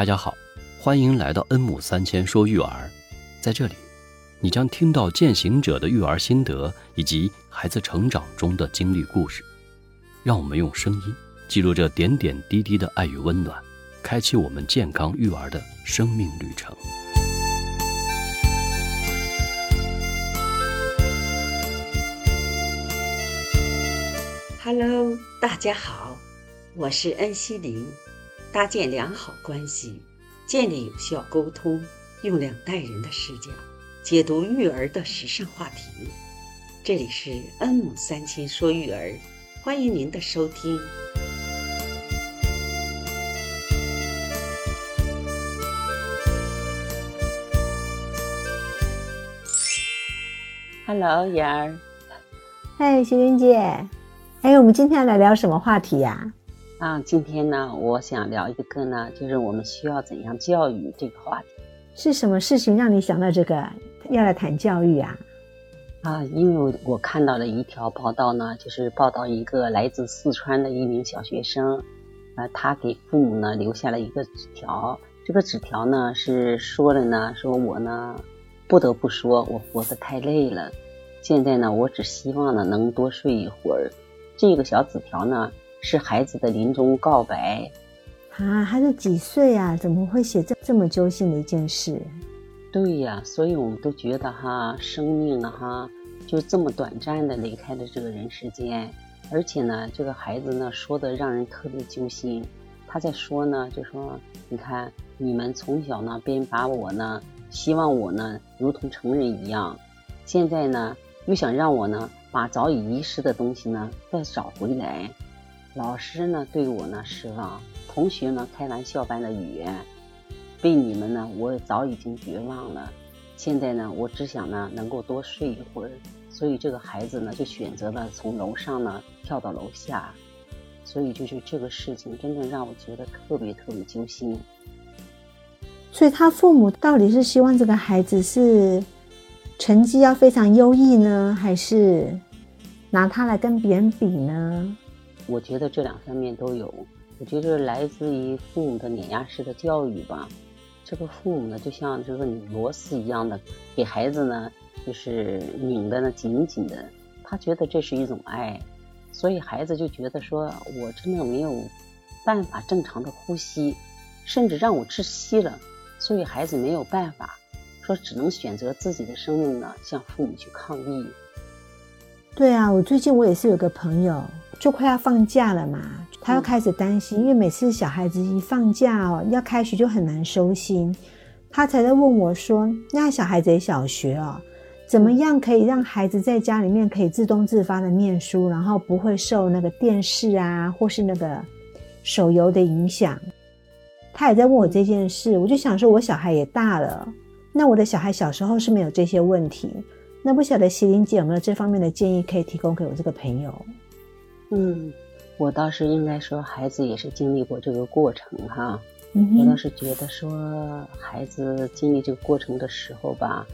大家好，欢迎来到恩母三千说育儿。在这里，你将听到践行者的育儿心得以及孩子成长中的经历故事。让我们用声音记录这点点滴滴的爱与温暖，开启我们健康育儿的生命旅程。Hello，大家好，我是恩熙玲。搭建良好关系，建立有效沟通，用两代人的视角解读育儿的时尚话题。这里是恩母三亲说育儿，欢迎您的收听。Hello，妍儿。嗨，徐玲姐。哎，我们今天来聊什么话题呀？啊，今天呢，我想聊一个呢，就是我们需要怎样教育这个话题。是什么事情让你想到这个要来谈教育啊？啊，因为我看到了一条报道呢，就是报道一个来自四川的一名小学生，啊，他给父母呢留下了一个纸条。这个纸条呢是说了呢，说我呢不得不说，我活得太累了，现在呢，我只希望呢能多睡一会儿。这个小纸条呢。是孩子的临终告白，啊，孩子几岁啊？怎么会写这这么揪心的一件事？对呀，所以我们都觉得哈，生命啊哈，就这么短暂的离开了这个人世间。而且呢，这个孩子呢说的让人特别揪心。他在说呢，就说你看，你们从小呢便把我呢，希望我呢如同成人一样，现在呢又想让我呢把早已遗失的东西呢再找回来。老师呢对我呢失望，同学呢开玩笑般的语言，被你们呢我早已经绝望了。现在呢我只想呢能够多睡一会儿，所以这个孩子呢就选择了从楼上呢跳到楼下。所以就是这个事情真正让我觉得特别特别揪心。所以他父母到底是希望这个孩子是成绩要非常优异呢，还是拿他来跟别人比呢？我觉得这两方面都有。我觉得来自于父母的碾压式的教育吧。这个父母呢，就像这个拧螺丝一样的，给孩子呢，就是拧的呢紧紧的。他觉得这是一种爱，所以孩子就觉得说，我真的没有办法正常的呼吸，甚至让我窒息了。所以孩子没有办法，说只能选择自己的生命呢，向父母去抗议。对啊，我最近我也是有个朋友。就快要放假了嘛，他又开始担心，因为每次小孩子一放假哦，要开学就很难收心。他才在问我说：“那小孩子也小学哦，怎么样可以让孩子在家里面可以自动自发的念书，然后不会受那个电视啊或是那个手游的影响？”他也在问我这件事，我就想说，我小孩也大了，那我的小孩小时候是没有这些问题，那不晓得席琳姐有没有这方面的建议可以提供给我这个朋友？嗯，我倒是应该说，孩子也是经历过这个过程哈。我倒是觉得说，孩子经历这个过程的时候吧，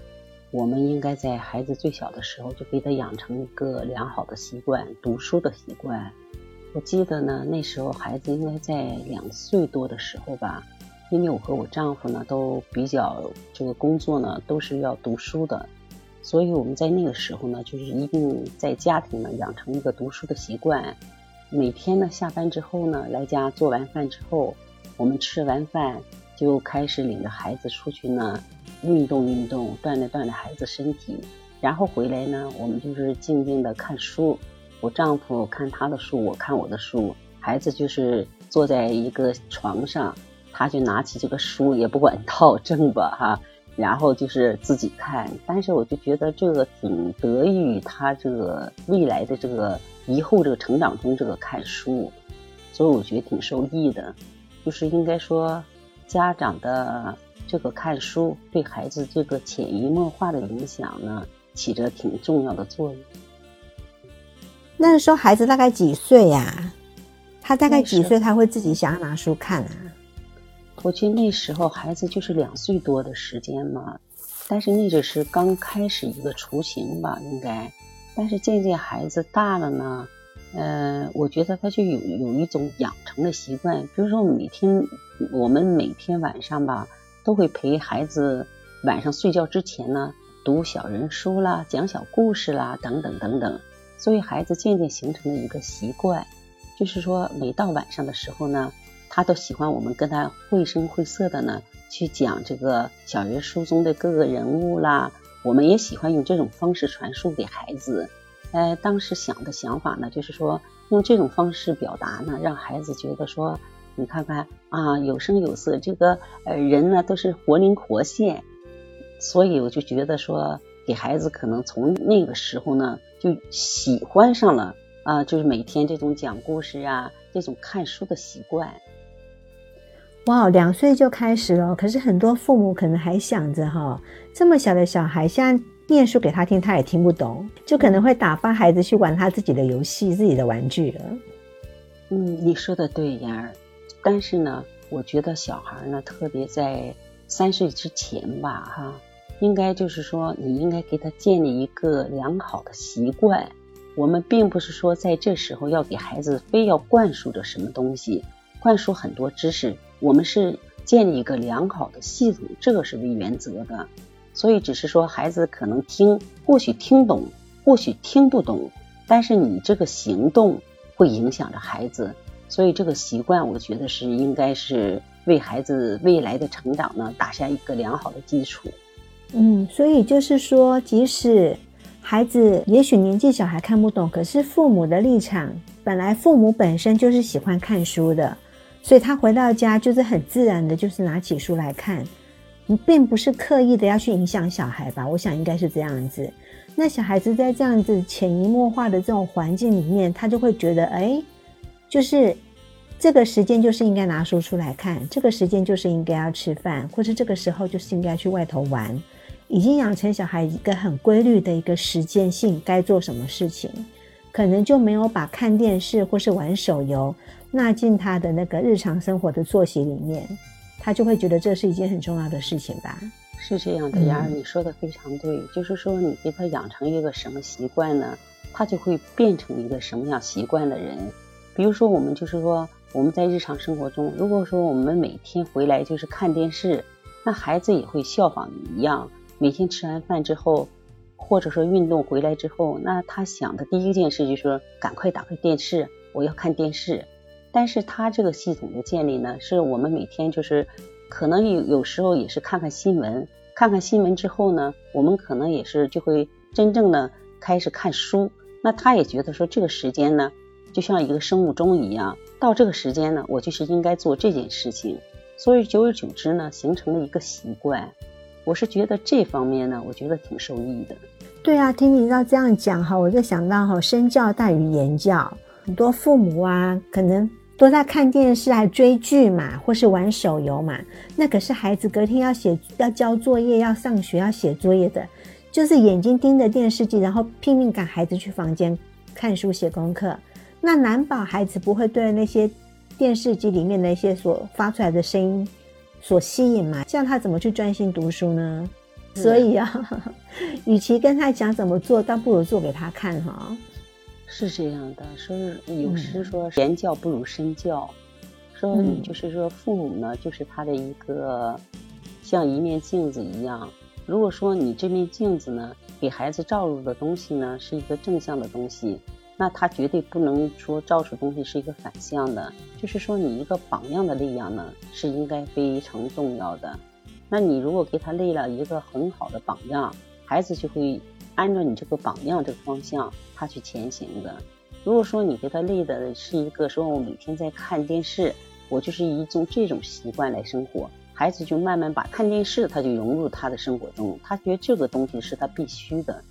我们应该在孩子最小的时候就给他养成一个良好的习惯，读书的习惯。我记得呢，那时候孩子应该在两岁多的时候吧，因为我和我丈夫呢都比较这个工作呢都是要读书的。所以我们在那个时候呢，就是一定在家庭呢养成一个读书的习惯。每天呢下班之后呢，来家做完饭之后，我们吃完饭就开始领着孩子出去呢运动运动，锻炼锻炼孩子身体。然后回来呢，我们就是静静的看书。我丈夫看他的书，我看我的书。孩子就是坐在一个床上，他就拿起这个书，也不管 套正吧哈。然后就是自己看，但是我就觉得这个挺得益于他这个未来的这个以后这个成长中这个看书，所以我觉得挺受益的。就是应该说，家长的这个看书对孩子这个潜移默化的影响呢，起着挺重要的作用。那时候孩子大概几岁呀？他大概几岁他会自己想要拿书看啊？我记得那时候孩子就是两岁多的时间嘛，但是那只是刚开始一个雏形吧，应该。但是渐渐孩子大了呢，呃，我觉得他就有有一种养成的习惯，比如说每天我们每天晚上吧，都会陪孩子晚上睡觉之前呢读小人书啦、讲小故事啦等等等等，所以孩子渐渐形成了一个习惯，就是说每到晚上的时候呢，他都喜欢我们跟他绘声绘色的呢去讲这个小人书中的各个人物啦，我们也喜欢用这种方式传输给孩子。呃，当时想的想法呢，就是说用这种方式表达呢，让孩子觉得说，你看看啊，有声有色，这个呃人呢都是活灵活现，所以我就觉得说，给孩子可能从那个时候呢，就喜欢上了啊，就是每天这种讲故事啊，这种看书的习惯。哇，两岁就开始了，可是很多父母可能还想着哈，这么小的小孩，现在。念书给他听，他也听不懂，就可能会打发孩子去玩他自己的游戏、自己的玩具了。嗯，你说的对，妍儿。但是呢，我觉得小孩呢，特别在三岁之前吧，哈，应该就是说，你应该给他建立一个良好的习惯。我们并不是说在这时候要给孩子非要灌输着什么东西，灌输很多知识。我们是建立一个良好的系统，这个是为原则的。所以只是说，孩子可能听，或许听懂，或许听不懂，但是你这个行动会影响着孩子，所以这个习惯，我觉得是应该是为孩子未来的成长呢打下一个良好的基础。嗯，所以就是说，即使孩子也许年纪小还看不懂，可是父母的立场，本来父母本身就是喜欢看书的，所以他回到家就是很自然的，就是拿起书来看。你并不是刻意的要去影响小孩吧？我想应该是这样子。那小孩子在这样子潜移默化的这种环境里面，他就会觉得，哎，就是这个时间就是应该拿书出来看，这个时间就是应该要吃饭，或者这个时候就是应该去外头玩，已经养成小孩一个很规律的一个时间性，该做什么事情，可能就没有把看电视或是玩手游纳进他的那个日常生活的作息里面。他就会觉得这是一件很重要的事情吧？是这样的，然而，你说的非常对。就是说，你给他养成一个什么习惯呢？他就会变成一个什么样习惯的人。比如说，我们就是说，我们在日常生活中，如果说我们每天回来就是看电视，那孩子也会效仿你一样。每天吃完饭之后，或者说运动回来之后，那他想的第一件事就是赶快打开电视，我要看电视。但是他这个系统的建立呢，是我们每天就是可能有有时候也是看看新闻，看看新闻之后呢，我们可能也是就会真正的开始看书。那他也觉得说这个时间呢，就像一个生物钟一样，到这个时间呢，我就是应该做这件事情。所以久而久之呢，形成了一个习惯。我是觉得这方面呢，我觉得挺受益的。对啊，听你到这样讲哈，我就想到哈，身教大于言教，很多父母啊，可能。都在看电视，还追剧嘛，或是玩手游嘛？那可是孩子隔天要写、要交作业、要上学、要写作业的，就是眼睛盯着电视机，然后拼命赶孩子去房间看书、写功课。那难保孩子不会对那些电视机里面那些所发出来的声音所吸引嘛？这样他怎么去专心读书呢？所以啊，与其跟他讲怎么做，倒不如做给他看哈。是这样的，说有时说言教不如身教，说你就是说父母呢，就是他的一个像一面镜子一样。如果说你这面镜子呢，给孩子照入的东西呢是一个正向的东西，那他绝对不能说照出东西是一个反向的。就是说你一个榜样的力量呢，是应该非常重要的。那你如果给他立了一个很好的榜样，孩子就会。按照你这个榜样这个方向，他去前行的。如果说你给他立的是一个说我每天在看电视，我就是一种这种习惯来生活，孩子就慢慢把看电视他就融入他的生活中，他觉得这个东西是他必须的。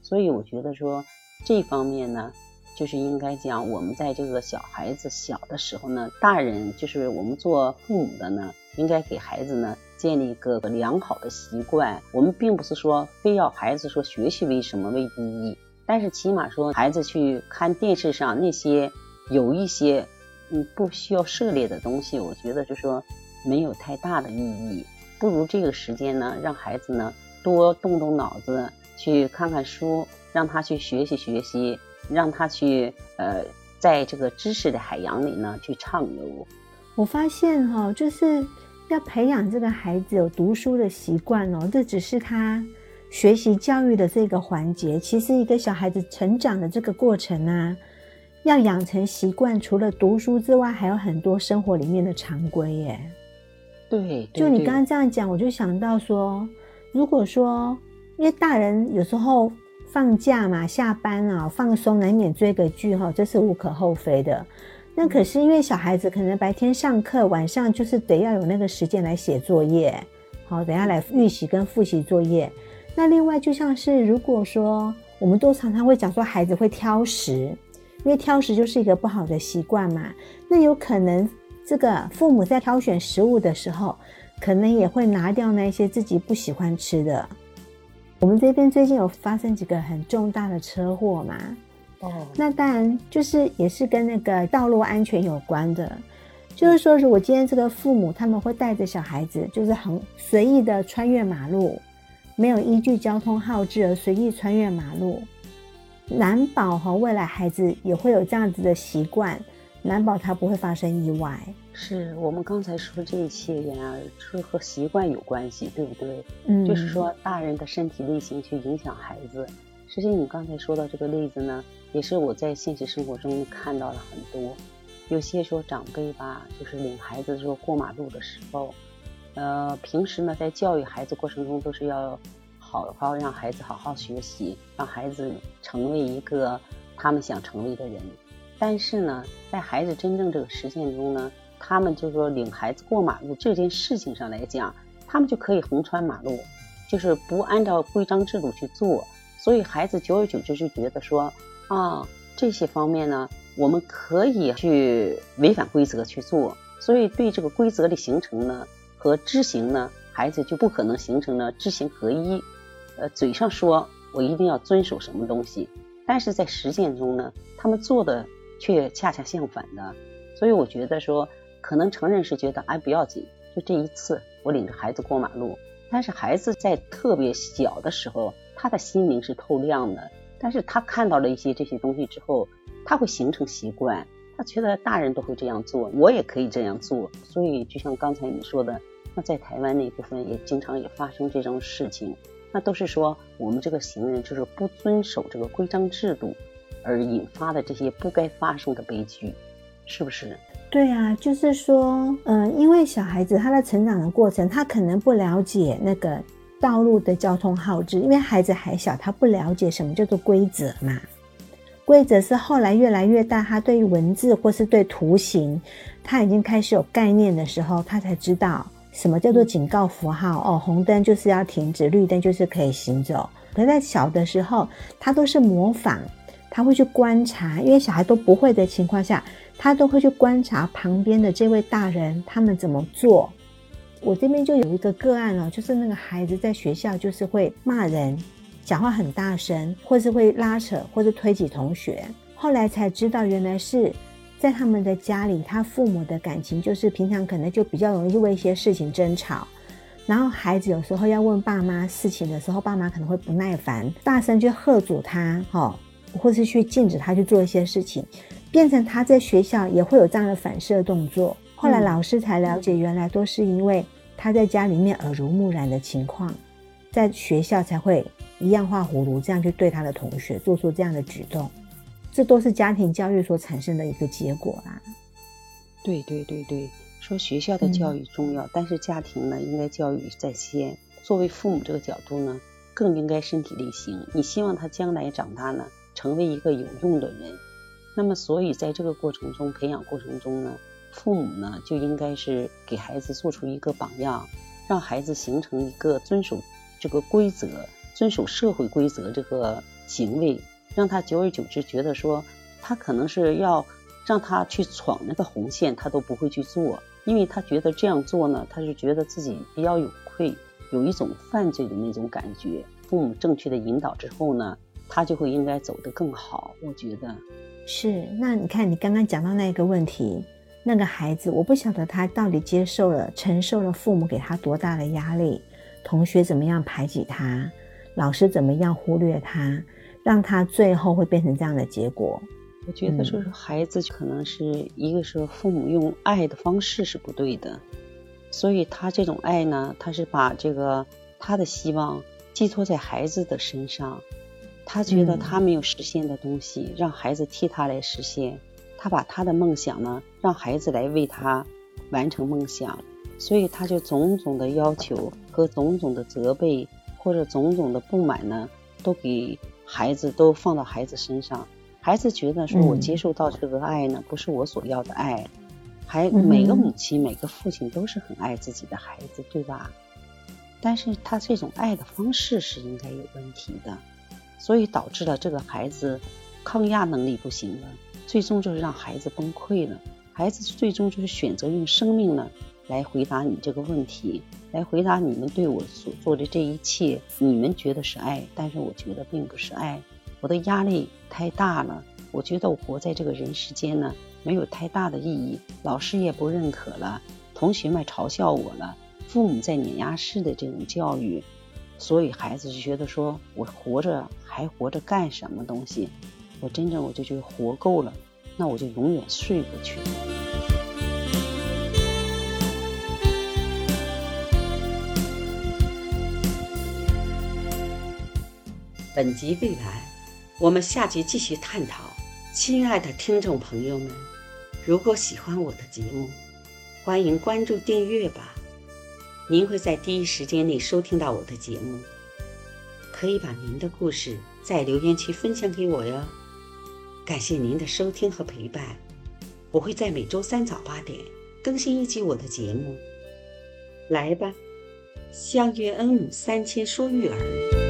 所以我觉得说这方面呢，就是应该讲我们在这个小孩子小的时候呢，大人就是我们做父母的呢，应该给孩子呢。建立一个良好的习惯，我们并不是说非要孩子说学习为什么为第一，但是起码说孩子去看电视上那些有一些嗯不需要涉猎的东西，我觉得就说没有太大的意义，不如这个时间呢，让孩子呢多动动脑子，去看看书，让他去学习学习，让他去呃在这个知识的海洋里呢去畅游。我发现哈，就是要培养这个孩子有读书的习惯哦，这只是他学习教育的这个环节。其实一个小孩子成长的这个过程啊，要养成习惯，除了读书之外，还有很多生活里面的常规耶。对，就你刚刚这样讲，我就想到说，如果说因为大人有时候放假嘛，下班啊放松，难免追个剧哈，这是无可厚非的。那可是因为小孩子可能白天上课，晚上就是得要有那个时间来写作业，好，等下来预习跟复习作业。那另外就像是如果说我们都常常会讲说孩子会挑食，因为挑食就是一个不好的习惯嘛。那有可能这个父母在挑选食物的时候，可能也会拿掉那些自己不喜欢吃的。我们这边最近有发生几个很重大的车祸嘛？哦，那当然就是也是跟那个道路安全有关的，就是说，如果今天这个父母他们会带着小孩子，就是很随意的穿越马路，没有依据交通号志而随意穿越马路，难保和未来孩子也会有这样子的习惯，难保他不会发生意外。是我们刚才说这一切呀，是和习惯有关系，对不对？嗯，就是说大人的身体力行去影响孩子。实际你刚才说到这个例子呢。也是我在现实生活中看到了很多，有些说长辈吧，就是领孩子说过马路的时候，呃，平时呢在教育孩子过程中都是要好好让孩子好好学习，让孩子成为一个他们想成为的人。但是呢，在孩子真正这个实践中呢，他们就说领孩子过马路这件事情上来讲，他们就可以横穿马路，就是不按照规章制度去做，所以孩子久而久之就觉得说。啊，这些方面呢，我们可以去违反规则去做，所以对这个规则的形成呢和执行呢，孩子就不可能形成了知行合一。呃，嘴上说我一定要遵守什么东西，但是在实践中呢，他们做的却恰恰相反的。所以我觉得说，可能成人是觉得哎不要紧，就这一次我领着孩子过马路，但是孩子在特别小的时候，他的心灵是透亮的。但是他看到了一些这些东西之后，他会形成习惯，他觉得大人都会这样做，我也可以这样做。所以就像刚才你说的，那在台湾那部分也经常也发生这种事情，那都是说我们这个行人就是不遵守这个规章制度，而引发的这些不该发生的悲剧，是不是？对啊，就是说，嗯，因为小孩子他的成长的过程，他可能不了解那个。道路的交通号志，因为孩子还小，他不了解什么叫做规则嘛。规则是后来越来越大，他对于文字或是对图形，他已经开始有概念的时候，他才知道什么叫做警告符号。哦，红灯就是要停止，绿灯就是可以行走。可在小的时候，他都是模仿，他会去观察，因为小孩都不会的情况下，他都会去观察旁边的这位大人他们怎么做。我这边就有一个个案哦，就是那个孩子在学校就是会骂人，讲话很大声，或是会拉扯或是推挤同学。后来才知道，原来是在他们的家里，他父母的感情就是平常可能就比较容易为一些事情争吵。然后孩子有时候要问爸妈事情的时候，爸妈可能会不耐烦，大声去喝阻他，哈，或是去禁止他去做一些事情，变成他在学校也会有这样的反射动作。后来老师才了解，原来都是因为他在家里面耳濡目染的情况，在学校才会一样画葫芦，这样去对他的同学做出这样的举动，这都是家庭教育所产生的一个结果啦。对对对对，说学校的教育重要，但是家庭呢应该教育在先。作为父母这个角度呢，更应该身体力行。你希望他将来长大呢，成为一个有用的人，那么所以在这个过程中培养过程中呢。父母呢，就应该是给孩子做出一个榜样，让孩子形成一个遵守这个规则、遵守社会规则这个行为，让他久而久之觉得说，他可能是要让他去闯那个红线，他都不会去做，因为他觉得这样做呢，他是觉得自己比较有愧，有一种犯罪的那种感觉。父母正确的引导之后呢，他就会应该走得更好。我觉得是。那你看，你刚刚讲到那个问题。那个孩子，我不晓得他到底接受了、承受了父母给他多大的压力，同学怎么样排挤他，老师怎么样忽略他，让他最后会变成这样的结果。我觉得就是孩子可能是一个是父母用爱的方式是不对的，所以他这种爱呢，他是把这个他的希望寄托在孩子的身上，他觉得他没有实现的东西，让孩子替他来实现，他把他的梦想呢，让孩子来为他完成梦想，所以他就种种的要求和种种的责备或者种种的不满呢，都给孩子都放到孩子身上。孩子觉得说，我接受到这个爱呢，不是我所要的爱。还每个母亲、每个父亲都是很爱自己的孩子，对吧？但是他这种爱的方式是应该有问题的，所以导致了这个孩子抗压能力不行了，最终就是让孩子崩溃了。孩子最终就是选择用生命呢来回答你这个问题，来回答你们对我所做的这一切。你们觉得是爱，但是我觉得并不是爱。我的压力太大了，我觉得我活在这个人世间呢，没有太大的意义。老师也不认可了，同学们嘲笑我了，父母在碾压式的这种教育，所以孩子就觉得说我活着还活着干什么东西？我真正我就觉得活够了，那我就永远睡过去。本集未完。我们下集继续探讨，亲爱的听众朋友们，如果喜欢我的节目，欢迎关注订阅吧，您会在第一时间内收听到我的节目。可以把您的故事在留言区分享给我哟。感谢您的收听和陪伴，我会在每周三早八点更新一期我的节目。来吧，相约恩母三千说育儿。